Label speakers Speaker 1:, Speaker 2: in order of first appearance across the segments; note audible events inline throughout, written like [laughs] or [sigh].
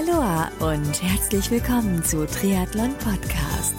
Speaker 1: Aloha und herzlich willkommen zu Triathlon Podcast.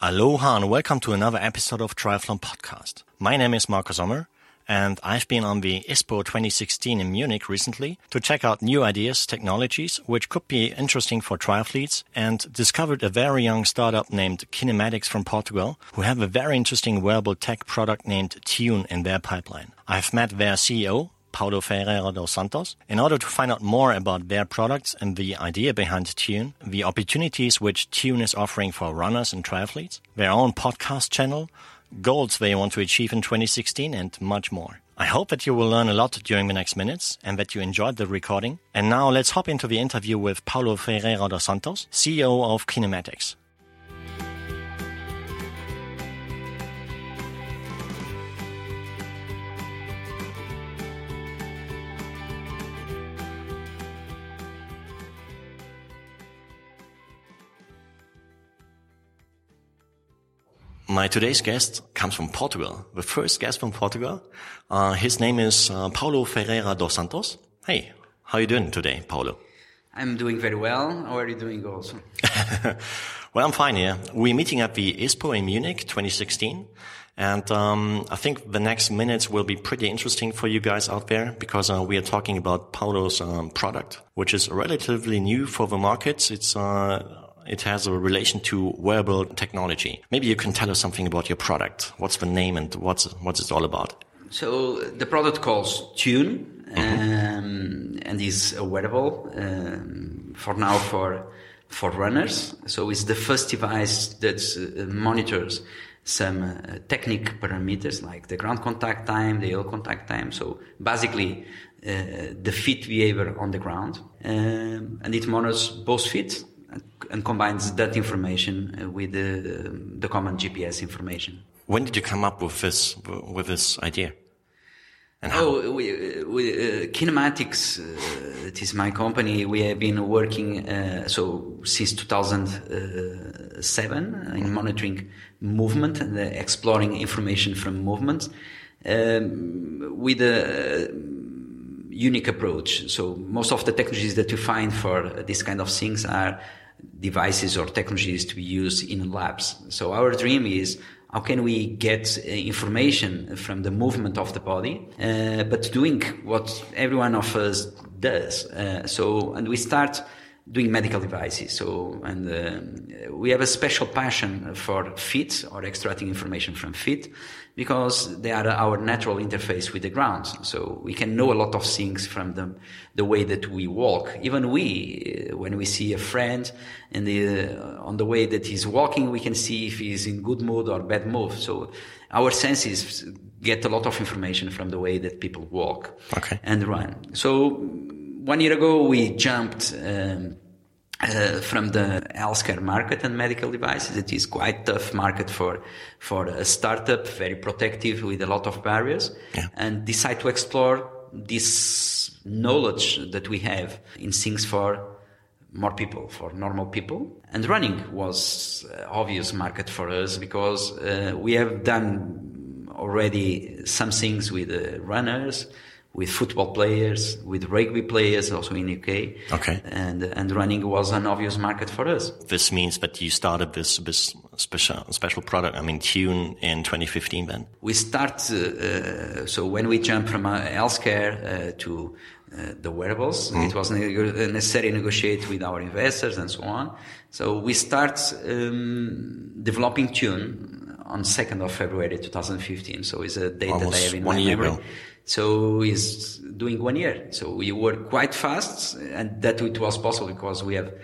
Speaker 2: Aloha and welcome to another episode of Triathlon Podcast. My name is Marco Sommer and I've been on the ISPO 2016 in Munich recently to check out new ideas, technologies, which could be interesting for triathletes and discovered a very young startup named Kinematix from Portugal who have a very interesting wearable tech product named Tune in their pipeline. I've met their CEO, Paulo Ferreira dos Santos, in order to find out more about their products and the idea behind Tune, the opportunities which Tune is offering for runners and triathletes, their own podcast channel, goals they want to achieve in 2016, and much more. I hope that you will learn a lot during the next minutes and that you enjoyed the recording. And now let's hop into the interview with Paulo Ferreira dos Santos, CEO of Kinematix. My today's guest comes from Portugal. The first guest from Portugal. Uh, his name is uh, Paulo Ferreira dos Santos. Hey, how are you doing today, Paulo?
Speaker 3: I'm doing very well. How are you doing also? [laughs]
Speaker 2: well, I'm fine, yeah. We're meeting at the ISPO in Munich 2016. And um, I think the next minutes will be pretty interesting for you guys out there because uh, we are talking about Paulo's um, product, which is relatively new for the markets. It's uh, it has a relation to wearable technology. Maybe you can tell us something about your product. What's the name and what's what's it all about?
Speaker 3: So the product calls Tune mm-hmm. um, and is a wearable um, for now for for runners. So it's the first device that uh, monitors some uh, technique parameters like the ground contact time, the heel contact time. So basically, uh, the feet behavior on the ground, um, and it monitors both feet and combines that information uh, with the, the common GPS information.
Speaker 2: When did you come up with this with this idea?
Speaker 3: And how? Oh, we, we, uh, Kinematix, uh, it is my company. We have been working uh, so since 2007 in monitoring movement and uh, exploring information from movement um, with a unique approach. So most of the technologies that you find for this kind of things are devices or technologies to be used in labs. So our dream is how can we get uh, information from the movement of the body, uh, but doing what every one of us does. Uh, so, and we start doing medical devices. So, and uh, we have a special passion for feet or extracting information from feet because they are our natural interface with the ground. So we can know a lot of things from them, the way that we walk. Even we, uh, when we see a friend and the, uh, on the way that he's walking, we can see if he's in good mood or bad mood. So our senses get a lot of information from the way that people walk
Speaker 2: okay.
Speaker 3: and run. So one year ago, we jumped um, uh, from the healthcare market and medical devices. It is quite tough market for for a startup, very protective with a lot of barriers,
Speaker 2: yeah.
Speaker 3: and decide to explore this knowledge that we have in things for more people, for normal people. And running was obvious market for us because uh, we have done already some things with uh, runners with football players, with rugby players, also in UK.
Speaker 2: Okay.
Speaker 3: And and running was an obvious market for us.
Speaker 2: This means that you started this this special special product. I mean, Tune in 2015. Then
Speaker 3: we start. Uh, uh, so when we jump from uh, healthcare uh, to uh, the wearables, mm. it was necessary to negotiate with our investors and so on. So we start um, developing Tune on 2nd of February 2015. So it's a date
Speaker 2: Almost
Speaker 3: that I have in
Speaker 2: one
Speaker 3: my
Speaker 2: year
Speaker 3: memory.
Speaker 2: ago.
Speaker 3: So he's doing one year. So we work quite fast, and that it was possible because we have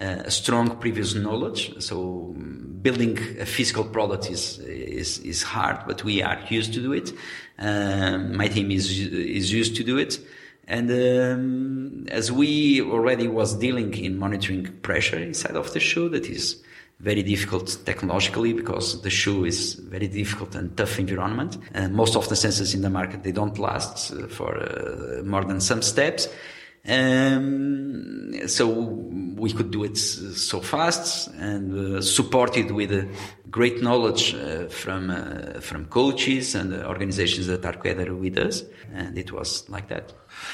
Speaker 3: uh, a strong previous knowledge. So building a physical product is is is hard, but we are used to do it. Um, my team is is used to do it. And um, as we already was dealing in monitoring pressure inside of the shoe, that is very difficult technologically because the shoe is very difficult and tough environment. And most of the sensors in the market, they don't last uh, for uh, more than some steps. Um, so we could do it so fast and uh, supported with uh, great knowledge uh, from uh, from coaches and organizations that are together with us, and it was like that.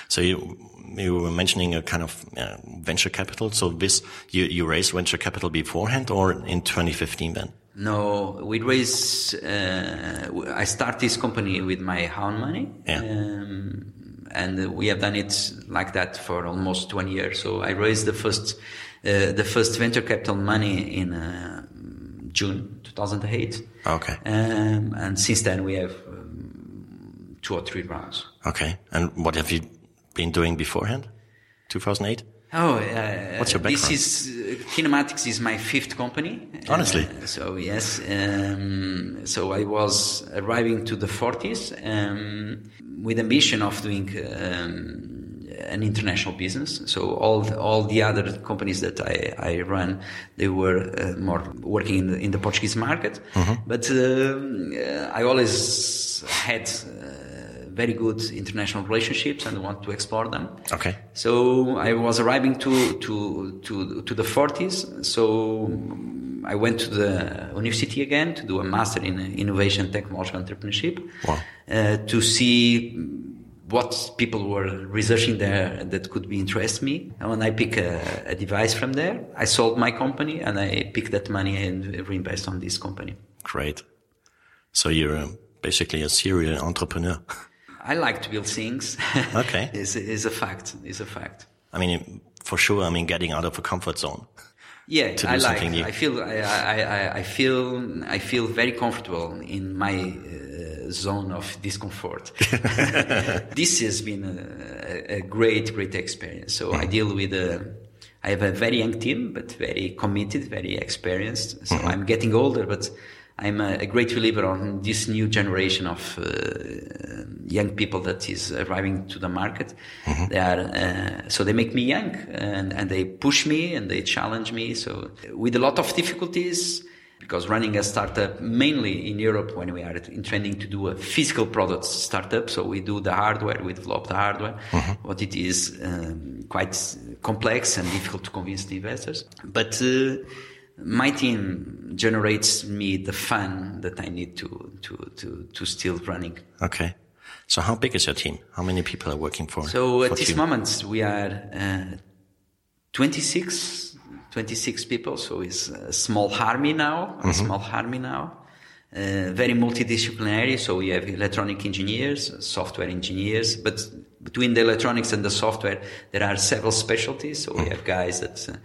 Speaker 2: So you you were mentioning a kind of uh, venture capital. So this you you raised venture capital beforehand or in 2015 then?
Speaker 3: No, we raised. Uh, I started this company with my own money.
Speaker 2: Yeah.
Speaker 3: Um, and we have done it like that for almost 20 years. So I raised the first, uh, the first venture capital money in uh, June 2008.
Speaker 2: Okay.
Speaker 3: Um, and since then we have um, two or three rounds.
Speaker 2: Okay. And what have you been doing beforehand? 2008?
Speaker 3: Oh, uh,
Speaker 2: What's your background?
Speaker 3: This is uh, Kinematix is my fifth company.
Speaker 2: Honestly?
Speaker 3: Uh, so yes, um, so I was arriving to the 40s um, with ambition of doing um, an international business. So all all the other companies that I, I run, they were uh, more working in the, in the Portuguese market. But um, uh, I always had. Uh, very good international relationships and want to explore them.
Speaker 2: Okay.
Speaker 3: So I was arriving to to to to the 40s. So I went to the university again to do a master in innovation, technology, entrepreneurship,
Speaker 2: Wow.
Speaker 3: uh, to see what people were researching there that could be interest me. And when I pick a, a device from there, I sold my company and I picked that money and reinvest on this company.
Speaker 2: Great. So you're um, basically a serial entrepreneur. [laughs]
Speaker 3: I like to build things. [laughs]
Speaker 2: Okay.
Speaker 3: is is a fact. Is a fact.
Speaker 2: I mean, for sure. I mean, getting out of a comfort zone.
Speaker 3: Yeah,
Speaker 2: to do
Speaker 3: I like.
Speaker 2: something new.
Speaker 3: I feel. I, I, I, feel. I feel very comfortable in my uh, zone of discomfort. [laughs] this has been a, a great, great experience. So I deal with a. I have a very young team, but very committed, very experienced. So I'm getting older, but I'm a, a great believer on this new generation of uh, young people that is arriving to the market. They are uh, so they make me young and, and they push me and they challenge me. So with a lot of difficulties, because running a startup mainly in Europe when we are intending to do a physical product startup, so we do the hardware, we develop the hardware, but it is um, quite complex and difficult to convince the investors. But uh, my team generates me the fun that I need to to to, to still running.
Speaker 2: Okay. So how big is your team? How many people are working for?
Speaker 3: So at
Speaker 2: for
Speaker 3: this moment we are uh, 26, 26 people. So it's a small army now, a small army now. Uh, very multidisciplinary. So we have electronic engineers, software engineers, but between the electronics and the software, there are several specialties. So we have guys that uh,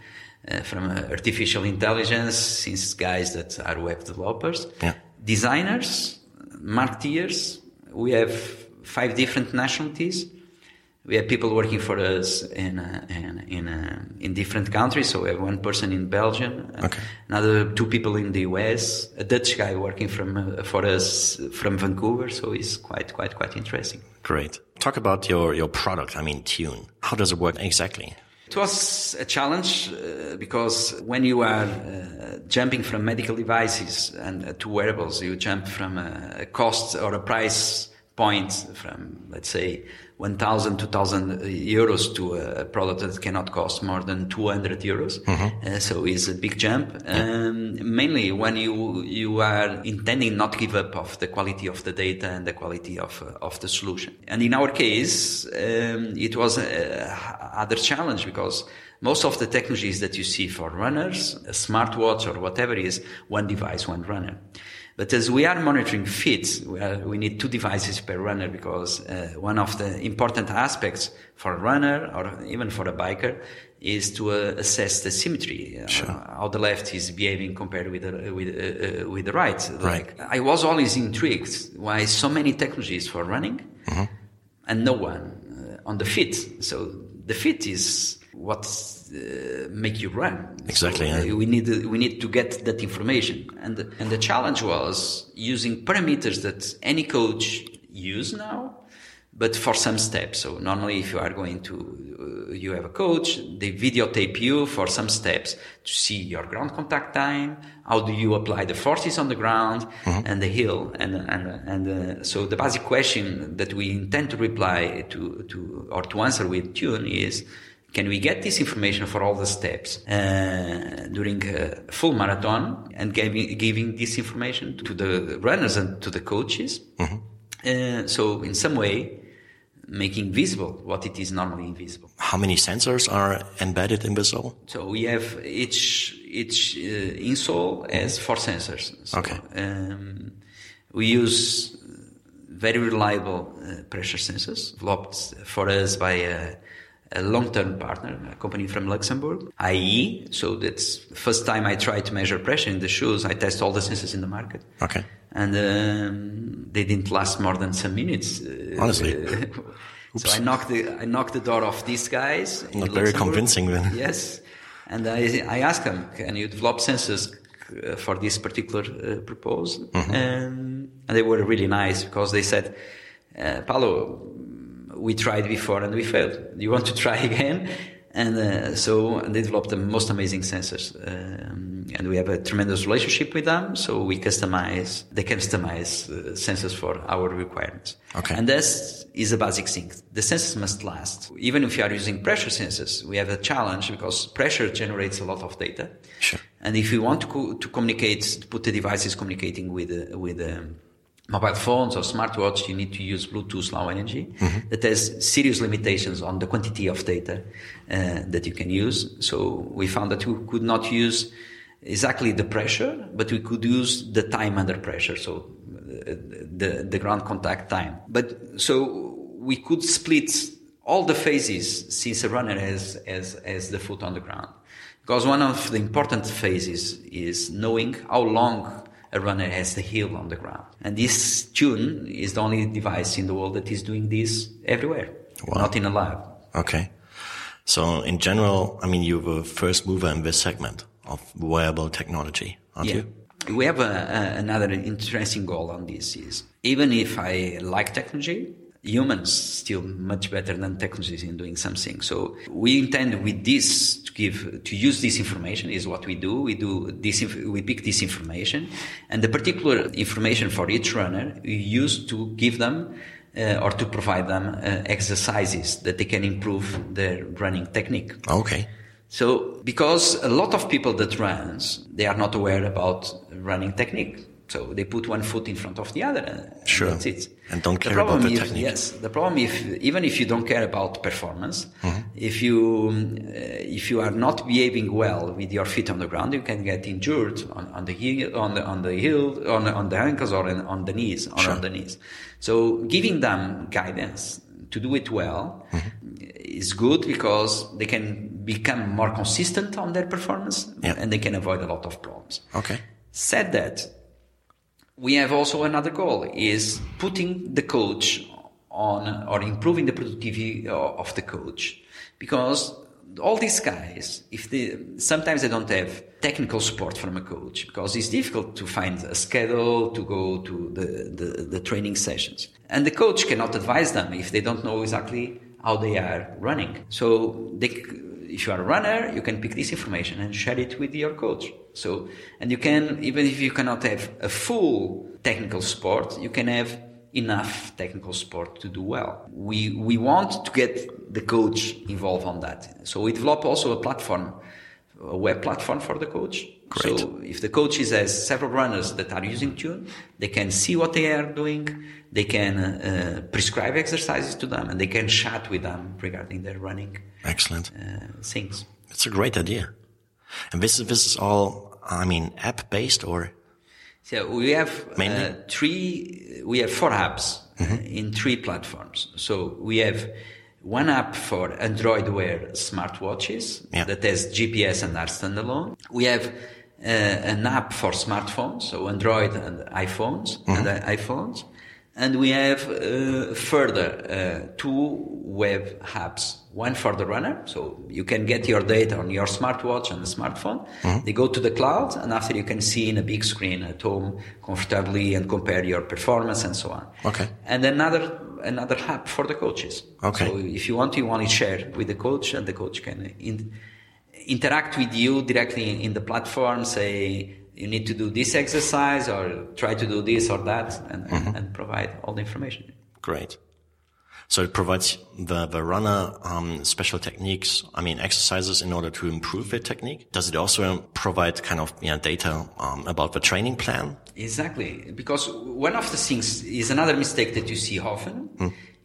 Speaker 3: uh, from uh, artificial intelligence, since guys that are web developers,
Speaker 2: Yeah.
Speaker 3: designers, marketeers. We have five different nationalities. We have people working for us in uh, in in, uh, in different countries. So we have one person in Belgium,
Speaker 2: Okay.
Speaker 3: another two people in the US, a Dutch guy working from uh, for us from Vancouver. So it's quite quite quite interesting.
Speaker 2: Great. Talk about your, your product. I mean, Tune. How does it work exactly?
Speaker 3: It was a challenge uh, because when you are uh, jumping from medical devices and uh, to wearables, you jump from a, a cost or a price point from, let's say, 1,000, 2,000 euros to a product that cannot cost more than 200 euros. Uh, so it's a big jump. Um, mainly when you you are intending not give up of the quality of the data and the quality of uh, of the solution. And in our case, um, it was a other challenge because most of the technologies that you see for runners, a smartwatch or whatever is one device, one runner. But as we are monitoring fit, we, are, we need two devices per runner because uh, one of the important aspects for a runner or even for a biker is to uh, assess the symmetry, uh, how the left is behaving compared with the, with, uh, uh, with the right. Like, I was always intrigued why so many technologies for running and no one uh, on the fit. So the fit is what uh, make you run.
Speaker 2: Exactly,
Speaker 3: So,
Speaker 2: yeah.
Speaker 3: uh, we need we need to get that information, and and the challenge was using parameters that any coach use now, but for some steps. So normally, if you are going to, uh, you have a coach, they videotape you for some steps to see your ground contact time. How do you apply the forces on the ground and the hill? And and and uh, so the basic question that we intend to reply to to or to answer with Tune is. Can we get this information for all the steps uh, during a full marathon and giving, giving this information to the runners and to the coaches? Uh, so, in some way, making visible what it is normally invisible.
Speaker 2: How many sensors are embedded in the sole?
Speaker 3: So we have each each uh, insole has four sensors. So,
Speaker 2: Okay.
Speaker 3: Um, we use very reliable uh, pressure sensors developed for us by a, a long-term partner, a company from Luxembourg, IEE. So that's the first time I tried to measure pressure in the shoes. I test all the sensors in the market.
Speaker 2: Okay.
Speaker 3: And um, they didn't last more than some minutes. Uh,
Speaker 2: Honestly. [laughs]
Speaker 3: so I knocked the I knocked the door off these guys.
Speaker 2: Not very
Speaker 3: Luxembourg.
Speaker 2: convincing then. [laughs]
Speaker 3: Yes, and I I asked them, can you develop sensors uh, for this particular uh, proposal?
Speaker 2: Mm-hmm.
Speaker 3: Um, and they were really nice because they said, uh, Paulo, we tried before and we failed. You want to try [laughs] again? And uh, so they developed the most amazing sensors, um, and we have a tremendous relationship with them. So we customize, they customize uh, sensors for our requirements.
Speaker 2: Okay.
Speaker 3: And this is a basic thing. The sensors must last. Even if you are using pressure sensors, we have a challenge because pressure generates a lot of data.
Speaker 2: Sure.
Speaker 3: And if you want to, co- to communicate, to put the devices communicating with, uh, with um, mobile phones or smartwatch, you need to use Bluetooth Low Energy. That has serious limitations on the quantity of data uh, that you can use. So we found that we could not use exactly the pressure, but we could use the time under pressure. So uh, the, the ground contact time. But so we could split all the phases since a runner has, has, has the foot on the ground. Because one of the important phases is knowing how long a runner has the heel on the ground. And this tune is the only device in the world that is doing this everywhere,
Speaker 2: Wow.
Speaker 3: not in a lab.
Speaker 2: Okay. So in general, I mean, you're the first mover in this segment of wearable technology, aren't
Speaker 3: Yeah.
Speaker 2: you?
Speaker 3: We have a, a, another interesting goal on this is even if I like technology, humans still much better than technologies in doing something. So we intend with this give, to use this information is what we do. We do this, we pick this information and the particular information for each runner we use to give them uh, or to provide them uh, exercises that they can improve their running technique.
Speaker 2: Okay.
Speaker 3: So, because a lot of people that runs, they are not aware about running technique. So they put one foot in front of the other. And
Speaker 2: Sure.
Speaker 3: That's it.
Speaker 2: And don't
Speaker 3: The
Speaker 2: care about the
Speaker 3: is-
Speaker 2: technique.
Speaker 3: Yes. The problem if, even if you don't care about performance,
Speaker 2: Mm-hmm.
Speaker 3: if you, uh, if you are not behaving well with your feet on the ground, you can get injured on, on the heel, on the, on the heel, on, on the ankles or in, on the knees, or
Speaker 2: Sure.
Speaker 3: on the knees. So giving them guidance to do it well is good because they can become more consistent on their performance
Speaker 2: Yeah.
Speaker 3: and they can avoid a lot of problems.
Speaker 2: Okay.
Speaker 3: Said that, we have also another goal is putting the coach on or improving the productivity uh, of the coach. Because all these guys if they sometimes they don't have technical support from a coach because it's difficult to find a schedule to go to the, the, the training sessions. And the coach cannot advise them if they don't know exactly how they are running. So they if you are a runner, you can pick this information and share it with your coach. So, and you can, even if you cannot have a full technical support, you can have enough technical support to do well. We, we want to get the coach involved on that. So we develop also a platform, a web platform for the coach.
Speaker 2: Great.
Speaker 3: So if the coaches has several runners that are using Tune, they can see what they are doing, they can uh, prescribe exercises to them, and they can chat with them regarding their running
Speaker 2: Excellent.
Speaker 3: uh, things.
Speaker 2: It's a great idea. And this is, this is all, I mean, app based or?
Speaker 3: So we have uh, three, we have four apps uh,
Speaker 2: Mm-hmm.
Speaker 3: in three platforms. So we have one app for Android Wear smartwatches
Speaker 2: Yeah.
Speaker 3: that has GPS and are standalone. We have uh, an app for smartphones, so Android and iPhones and
Speaker 2: Mm-hmm.
Speaker 3: uh, iPhones. And we have uh, further uh, two web apps. One for the runner, so you can get your data on your smartwatch and the smartphone.
Speaker 2: Mm-hmm.
Speaker 3: They go to the cloud, and after you can see in a big screen at home comfortably and compare your performance and so on.
Speaker 2: Okay.
Speaker 3: And another another hub for the coaches.
Speaker 2: Okay.
Speaker 3: So if you want, you want to share with the coach, and the coach can in, interact with you directly in the platform. Say you need to do this exercise, or try to do this or that, and,
Speaker 2: Mm-hmm.
Speaker 3: and provide all the information.
Speaker 2: Great. So it provides the, the runner um, special techniques, I mean exercises in order to improve their technique. Does it also provide kind of yeah, data um, about the training plan?
Speaker 3: Exactly, because one of the things is another mistake that you see often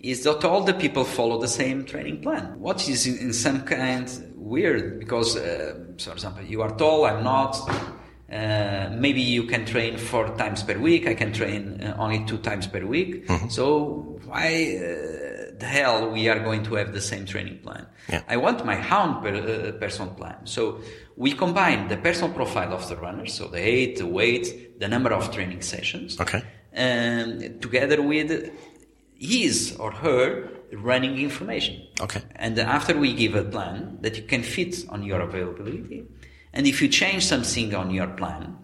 Speaker 3: is that all the people follow the same training plan. What is in, in some kind weird because, uh, for example, you are tall, I'm not. Uh, maybe you can train four times per week. I can train uh, only two times per week. So why uh, the hell we are going to have the same training plan?
Speaker 2: Yeah.
Speaker 3: I want my own per, uh, personal plan. So we combine the personal profile of the runner, so the height, the weight, the number of training sessions,
Speaker 2: Okay.
Speaker 3: and together with his or her running information.
Speaker 2: Okay.
Speaker 3: And after we give a plan that you can fit on your availability, and if you change something on your plan,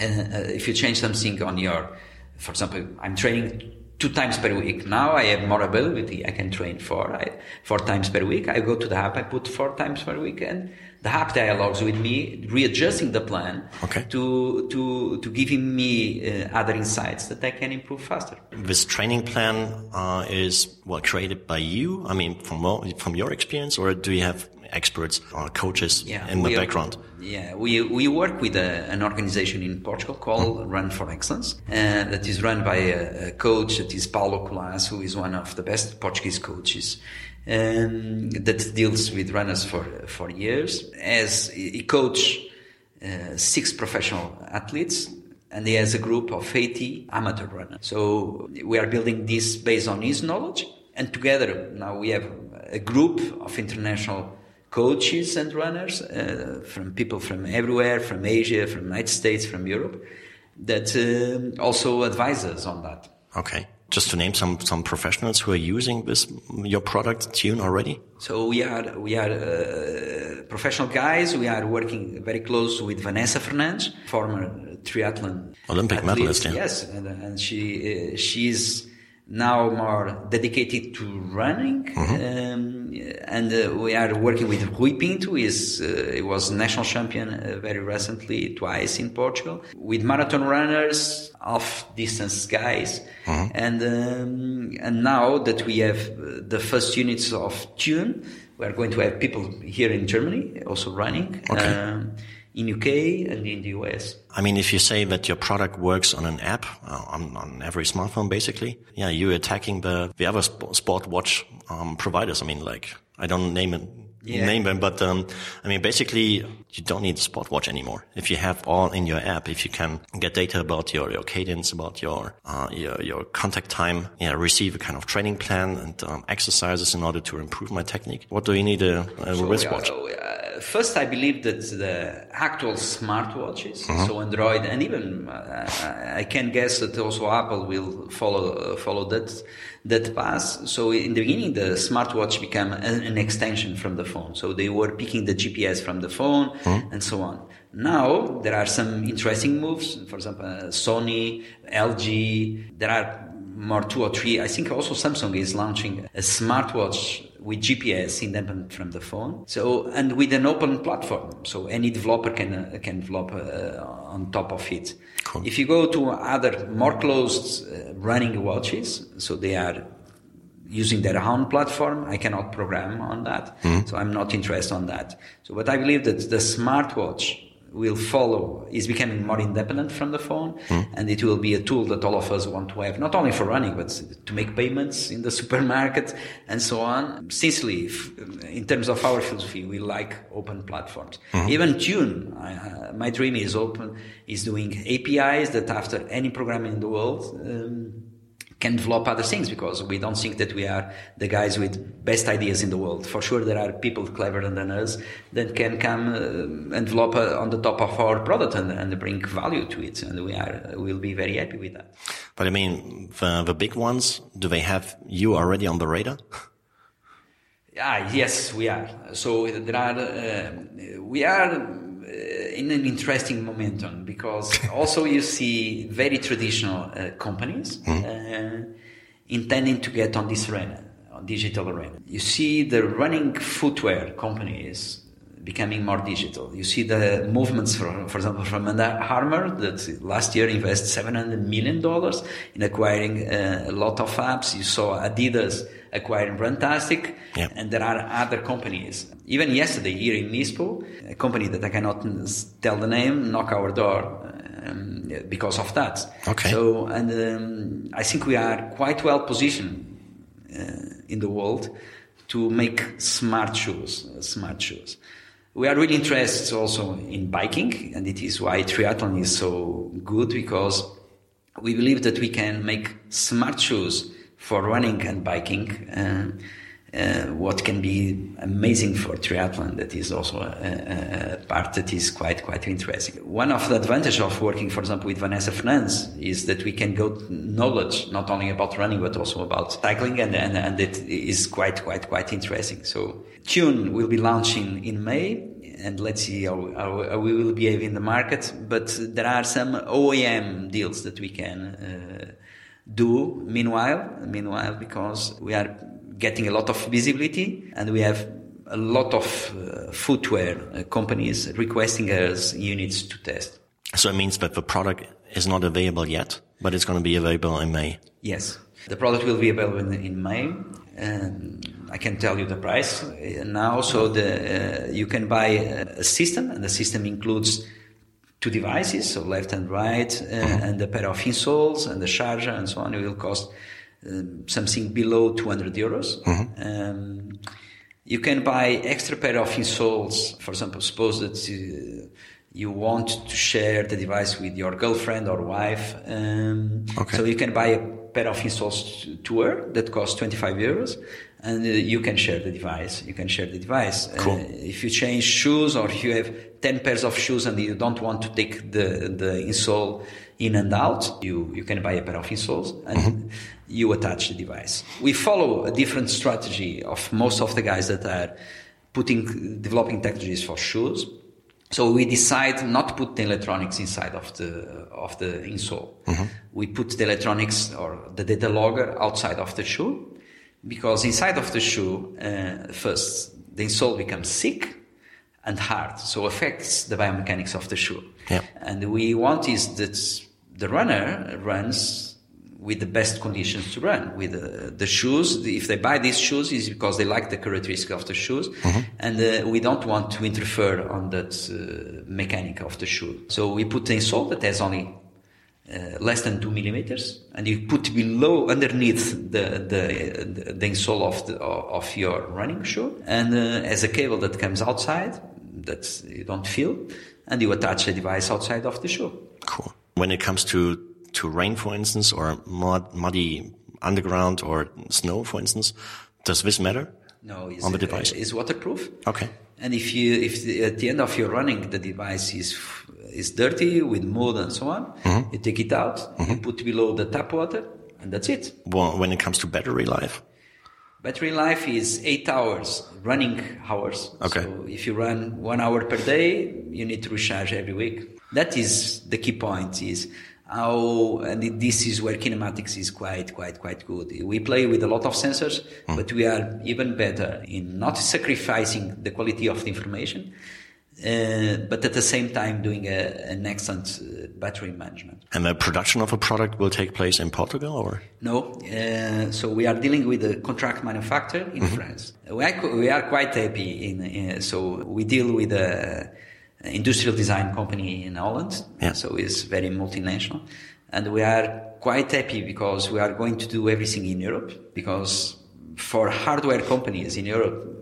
Speaker 3: uh, uh, if you change something on your, for example, I'm training two times per week. Now I have more availability. I can train four, I, four times per week. I go to the app, I put four times per week, and the app dialogues with me, readjusting the plan
Speaker 2: Okay.
Speaker 3: to to to giving me uh, other insights that I can improve faster.
Speaker 2: This training plan uh, is well created by you. I mean, from from your experience, or do you have experts or coaches in the
Speaker 3: are-
Speaker 2: background?
Speaker 3: Yeah, we, we work with a, an organization in Portugal called Run for Excellence, uh, that is run by a, a coach that is Paulo Colas, who is one of the best Portuguese coaches. Um, that deals with runners for for years. As he coach uh, six professional athletes, and he has a group of 80 amateur runners. So we are building this based on his knowledge, and together now we have a group of international coaches and runners uh, from people from everywhere, from Asia, from the United States, from Europe, that uh, also advise us on that.
Speaker 2: Okay. Just to name some some professionals who are using this your product Tune already.
Speaker 3: So we are we are uh, professional guys. We are working very close with Vanessa Fernandes, former triathlon
Speaker 2: Olympic
Speaker 3: athlete.
Speaker 2: medalist, yeah.
Speaker 3: Yes, and, and she uh, she is now more dedicated to running. Um, and uh, we are working with Rui Pinto. He is uh, he was national champion uh, very recently, twice in Portugal, with marathon runners, half distance guys, and um, and now that we have uh, the first units of Tune, we are going to have people here in Germany also running.
Speaker 2: Okay.
Speaker 3: Um, in UK and in the US.
Speaker 2: I mean, if you say that your product works on an app, uh, on, on every smartphone, basically, yeah, you're attacking the, the other sp- sport watch, um, providers. I mean, like, I don't name it,
Speaker 3: Yeah.
Speaker 2: name them, but, um, I mean, basically, you don't need a sport watch anymore. If you have all in your app, if you can get data about your, your cadence, about your, uh, your, your contact time, yeah, receive a kind of training plan and, um, exercises in order to improve my technique. What do you need a, a
Speaker 3: So,
Speaker 2: wristwatch?
Speaker 3: uh, uh, first, I believe that the actual smartwatches, so Android, and even uh, I can guess that also Apple will follow uh, follow that that path. So in the beginning, the smartwatch became an, an extension from the phone. So they were picking the GPS from the phone and so on. Now there are some interesting moves. For example, uh, Sony, LG. There are more two or three. I think also Samsung is launching a smartwatch with GPS independent from the phone. So and with an open platform, so any developer can uh, can develop uh, on top of it.
Speaker 2: Cool.
Speaker 3: If you go to other more closed uh, running watches, so they are using their own platform. I cannot program on that, so I'm not interested on that. So, but I believe that the smartwatch will follow is becoming more independent from the phone and it will be a tool that all of us want to have not only for running but to make payments in the [laughs] supermarket and so on. Sincerely in terms of our philosophy we like open platforms. Even tune I, uh, my dream is open is doing apis that after any program in the world um, can develop other things because we don't think that we are the guys with best ideas in the world. For sure, there are people cleverer than us that can come uh, and develop uh, on the top of our product and, and bring value to it, and we are will be very happy with that.
Speaker 2: But I mean, the, the big ones, do they have you already on the radar?
Speaker 3: Ah, yes, we are. So there are uh, we are in an interesting momentum because [laughs] also you see very traditional uh, companies uh, intending to get on this arena, on digital arena. You see the running footwear companies becoming more digital. You see the movements, for, for example, from Under Armour that last year invested 700 million dollars in acquiring uh, a lot of apps. You saw Adidas acquiring Runtastic,
Speaker 2: Yep.
Speaker 3: and there are other companies. Even yesterday here in ISPO, a company that I cannot tell the name, knock our door um, because of that.
Speaker 2: Okay.
Speaker 3: So, and um, I think we are quite well positioned uh, in the world to make smart shoes, uh, smart shoes. We are really interested also in biking, and it is why triathlon is so good because we believe that we can make smart shoes for running and biking. Uh, uh, what can be amazing for triathlon that is also a, a, a, part that is quite quite interesting. One of the advantages of working, for example, with Vanessa Fernandes is that we can go knowledge not only about running but also about cycling, and and, and it is quite quite quite interesting. So Tune will be launching in May. And let's see how, how, how we will behave in the market. But there are some OEM deals that we can uh, do meanwhile, meanwhile, because we are getting a lot of visibility and we have a lot of uh, footwear uh, companies requesting us units to test.
Speaker 2: So it means that the product is not available yet, but it's going to be available in May.
Speaker 3: Yes. The product will be available in, in May. Um, I can tell you the price uh, now. So the, uh, you can buy a system and the system includes two devices, so left and right, uh, mm-hmm. and a pair of insoles and the charger and so on. It will cost um, something below 200 euros. Mm-hmm. Um, you can buy extra pair of insoles. For example, suppose that uh, you want to share the device with your girlfriend or wife. Um,
Speaker 2: okay.
Speaker 3: So you can buy a pair of insoles to her that costs 25 euros and uh, you can share the device. You can share the device.
Speaker 2: Cool.
Speaker 3: Uh, if you change shoes or if you have 10 pairs of shoes and you don't want to take the, the insole in and out, you, you can buy a pair of insoles and mm-hmm. you attach the device. We follow a different strategy of most of the guys that are putting, developing technologies for shoes. So we decide not to put the electronics inside of the of the insole. Mm-hmm. We put the electronics or the data logger outside of the shoe, because inside of the shoe, uh, first the insole becomes thick and hard, so affects the biomechanics of the shoe.
Speaker 2: Yeah.
Speaker 3: And we want is that the runner runs with the best conditions to run with uh, the shoes. If they buy these shoes, is because they like the characteristic of the shoes, mm-hmm. and uh, we don't want to interfere on that uh, mechanic of the shoe. So we put the insole that has only uh, less than two millimeters, and you put below, underneath the the, the insole of the, of your running shoe, and uh, as a cable that comes outside that you don't feel, and you attach a device outside of the shoe.
Speaker 2: Cool. When it comes to to rain, for instance, or mud, muddy underground or snow, for instance, does this matter?
Speaker 3: No,
Speaker 2: on the device
Speaker 3: uh, is waterproof.
Speaker 2: Okay.
Speaker 3: And if you, if the, at the end of your running the device is is dirty with mud and so on, mm-hmm. you take it out, mm-hmm. you put below the tap water, and that's it.
Speaker 2: Well, when it comes to battery life.
Speaker 3: Battery life is eight hours, running hours.
Speaker 2: Okay.
Speaker 3: So if you run one hour per day, you need to recharge every week. That is the key point is how, and this is where Kinematix is quite, quite, quite good. We play with a lot of sensors, mm. but we are even better in not sacrificing the quality of the information, uh, but at the same time doing a, an excellent uh, battery management.
Speaker 2: And the production of a product will take place in Portugal, or
Speaker 3: no? Uh, so we are dealing with a contract manufacturer in mm-hmm. France. We are, we are quite happy in, in so we deal with a industrial design company in Holland.
Speaker 2: Yeah.
Speaker 3: So it's very multinational. And we are quite happy because we are going to do everything in Europe because for hardware companies in Europe,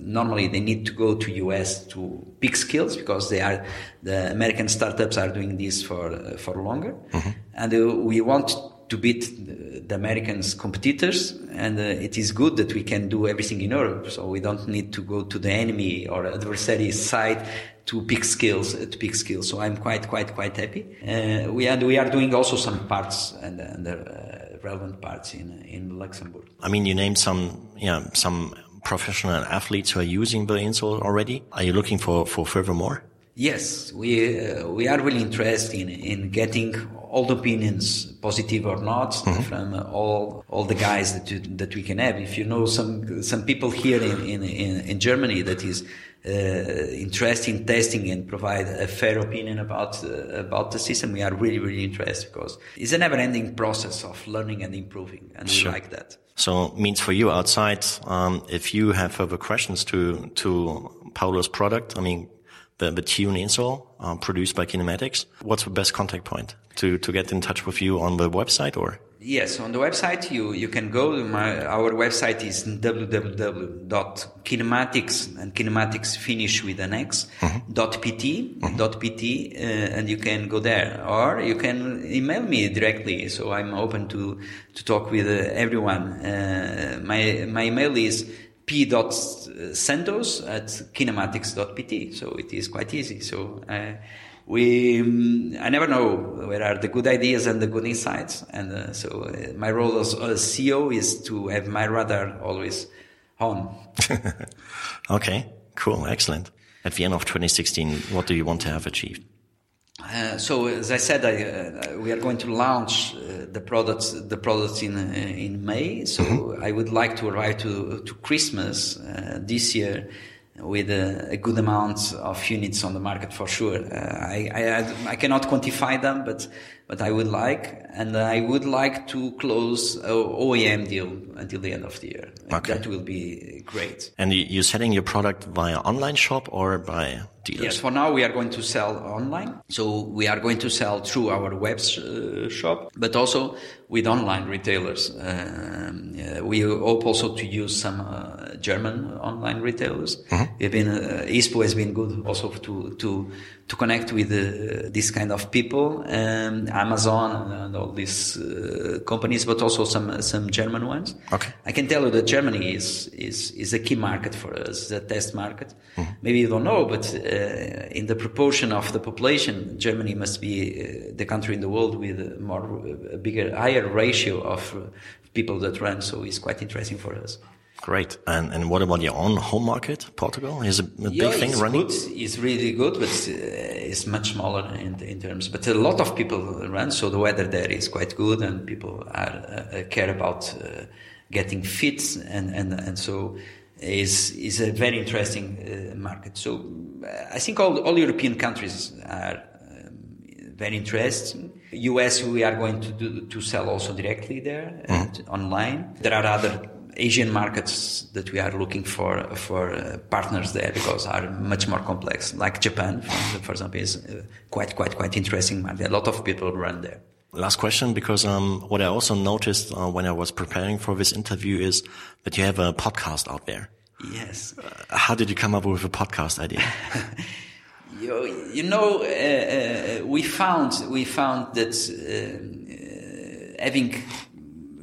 Speaker 3: normally they need to go to US to pick skills because they are the American startups are doing this for for longer,
Speaker 2: mm-hmm.
Speaker 3: and we want to beat the, the Americans competitors, and uh, it is good that we can do everything in Europe, so we don't need to go to the enemy or adversary side to pick skills to pick skills. So I'm quite quite quite happy. Uh, we and we are doing also some parts and, and uh, relevant parts in in Luxembourg.
Speaker 2: I mean, you named some yeah some professional athletes who are using the insole already. Are you looking for for further more?
Speaker 3: Yes, we uh, we are really interested in in getting all the opinions, positive or not, mm-hmm. from all all the guys that you, that we can have. If you know some some people here in in, in, in Germany that is uh, interested in testing and provide a fair opinion about uh, about the system, we are really really interested because it's a never-ending process of learning and improving, and sure. we like that.
Speaker 2: So means for you outside, um, if you have further questions to to Paulo's product, I mean the, the tune insole um, produced by Kinematix. What's the best contact point to, to get in touch with you on the website or?
Speaker 3: Yes, on the website you, you can go. My, our website is www.kinematix and kinematix finish with an X mm-hmm. dot pt mm-hmm. dot pt uh, and you can go there or you can email me directly. So I'm open to to talk with uh, everyone. Uh, my my email is p.santos at kinematix.pt. So it is quite easy. So uh, we, um, I never know where are the good ideas and the good insights. And uh, so uh, my role as, as, CEO is to have my radar always on. [laughs]
Speaker 2: okay, cool, excellent. At the end of 2016, what do you want to have achieved?
Speaker 3: Uh, so as I said, I, uh, we are going to launch uh, the products the products in uh, in May. So mm-hmm. I would like to arrive to to Christmas uh, this year with a, a, good amount of units on the market for sure. I, I, I cannot quantify them, but but I would like, and I would like to close a OEM deal until the end of the year. Okay. That will be great.
Speaker 2: And you're selling your product via online shop or by dealers?
Speaker 3: Yes, for now we are going to sell online. So we are going to sell through our web uh, shop, but also with online retailers. Um, uh, we hope also to use some uh, German online retailers. Mm-hmm. We've been, uh, ISPO has been good also to, to, to connect with uh, this kind of people. Um, Amazon and all these uh, companies, but also some some German ones.
Speaker 2: Okay.
Speaker 3: I can tell you that Germany is is is a key market for us, the test market. Mm-hmm. Maybe you don't know, but uh, in the proportion of the population, Germany must be uh, the country in the world with a more a bigger, higher ratio of uh, people that run. So it's quite interesting for us.
Speaker 2: Great. And and what about your own home market, Portugal? Is a, a yeah, big thing
Speaker 3: it's
Speaker 2: running?
Speaker 3: Good. It's really good, but uh, it's much smaller in, in terms. But a lot of people run, so the weather there is quite good, and people are uh, uh care about uh, getting fit, and and and so is is a very interesting uh, market. So uh, I think all all European countries are um, very interesting. US we are going to do, to sell also directly there mm. online. There are other Asian markets that we are looking for for uh, partners there because are much more complex. Like Japan, for example, is uh, quite quite quite interesting market. A lot of people run there.
Speaker 2: Last question, because um, what I also noticed uh, when I was preparing for this interview is that you have a podcast out there.
Speaker 3: Yes.
Speaker 2: Uh, how did you come up with a podcast idea? [laughs]
Speaker 3: you, you know, uh, uh, we found we found that having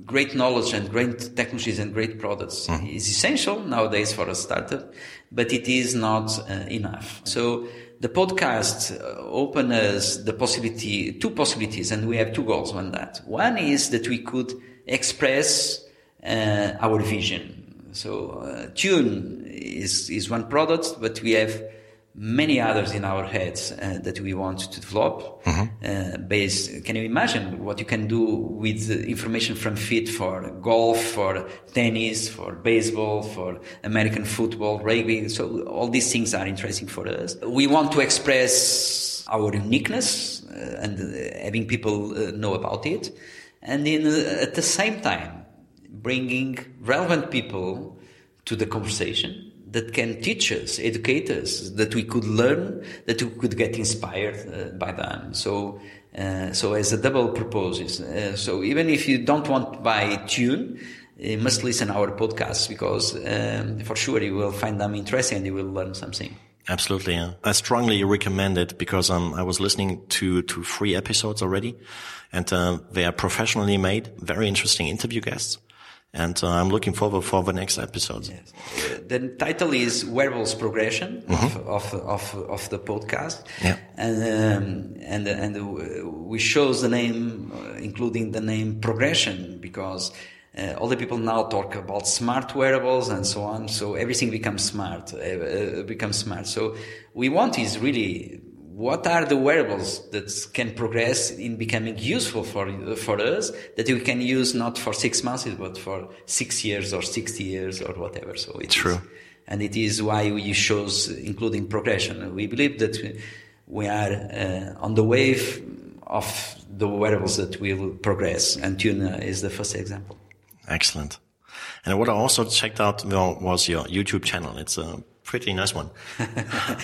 Speaker 3: great knowledge and great technologies and great products mm. is essential nowadays for a startup, but it is not uh, enough. So the podcast uh, opens us the possibility, two possibilities, and we have two goals on that. One is that we could express uh, our vision. So uh, Tune is, is one product, but we have many others in our heads uh, that we want to develop. Mm-hmm. Uh, based, can you imagine what you can do with information from Fit for golf, for tennis, for baseball, for American football, rugby? So all these things are interesting for us. We want to express our uniqueness uh, and uh, having people uh, know about it, and in, uh, at the same time bringing relevant people to the conversation that can teach us, educate us, that we could learn, that we could get inspired uh, by them. So, uh, so as a double purpose. Uh, so even if you don't want buy tune, you must listen our podcasts because um, for sure you will find them interesting and you will learn something.
Speaker 2: Absolutely. Yeah. I strongly recommend it because um, I was listening to, to three episodes already and uh, they are professionally made, very interesting interview guests and uh, I'm looking forward for the next episodes. Yes.
Speaker 3: The title is Wearables Progression mm-hmm. of, of, of, of, the podcast.
Speaker 2: Yeah.
Speaker 3: And, um, and, and we chose the name, uh, including the name Progression, because uh, all the people now talk about smart wearables and so on. So everything becomes smart, uh, uh becomes smart. So we want is really what are the wearables that can progress in becoming useful for for us that we can use not for six months but for six years or sixty years or whatever. So
Speaker 2: it's true,
Speaker 3: and it is why we shows including progression. We believe that we are uh, on the wave of the wearables that will progress, and Tune is the first example.
Speaker 2: Excellent. And what I also checked out well, was your YouTube channel. It's a pretty nice one. [laughs]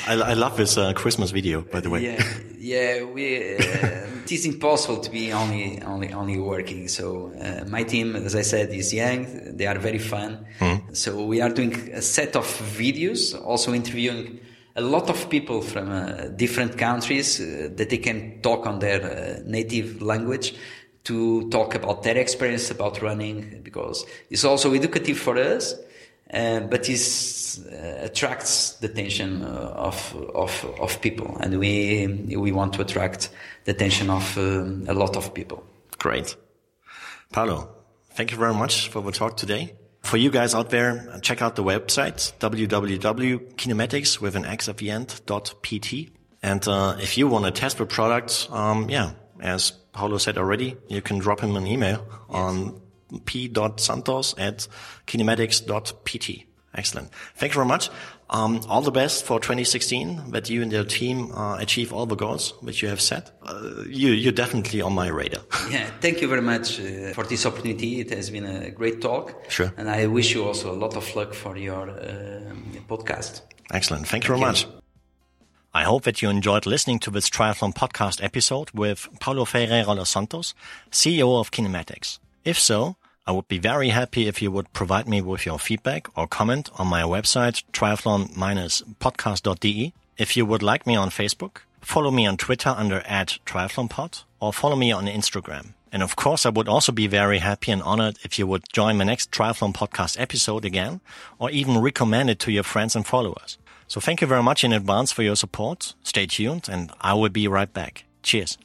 Speaker 2: I, I, love this uh, Christmas video, by the way.
Speaker 3: Yeah, yeah. We, uh, it is impossible to be only only only working. So uh, my team, as I said, is young. They are very fun. Mm. So we are doing a set of videos, also interviewing a lot of people from uh, different countries uh, that they can talk on their uh, native language to talk about their experience about running because it's also educative for us uh, but it uh, attracts the attention uh, of, of, of people, and we, we want to attract the attention of um, a lot of people.
Speaker 2: Great. Paulo, thank you very much for the talk today. For you guys out there, check out the website www.kinematix with an X at the end dot pt. And uh, if you want to test the product, um, yeah, as Paulo said already, you can drop him an email yes. on p.santos at kinematix.pt. Excellent. Thank you very much. Um, all the best for 2016 that you and your team uh, achieve all the goals which you have set. Uh, you, you're definitely on my radar. [laughs]
Speaker 3: yeah, thank you very much uh, for this opportunity. It has been a great talk.
Speaker 2: Sure.
Speaker 3: And I wish you also a lot of luck for your uh, podcast.
Speaker 2: Excellent. Thank you very much. I hope that you enjoyed listening to this triathlon podcast episode with Paulo Ferreira dos Santos, CEO of Kinematix. If so, I would be very happy if you would provide me with your feedback or comment on my website, triathlon-podcast.de. If you would like me on Facebook, follow me on Twitter under at triathlonpod or follow me on Instagram. And of course, I would also be very happy and honored if you would join my next Triathlon podcast episode again or even recommend it to your friends and followers. So thank you very much in advance for your support. Stay tuned and I will be right back. Cheers.